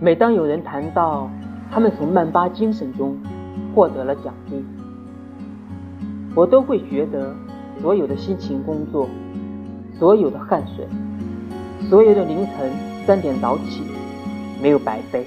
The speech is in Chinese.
每当有人谈到他们从曼巴精神中获得了奖励我都会觉得所有的辛勤工作所有的汗水所有的凌晨三点早起没有白费。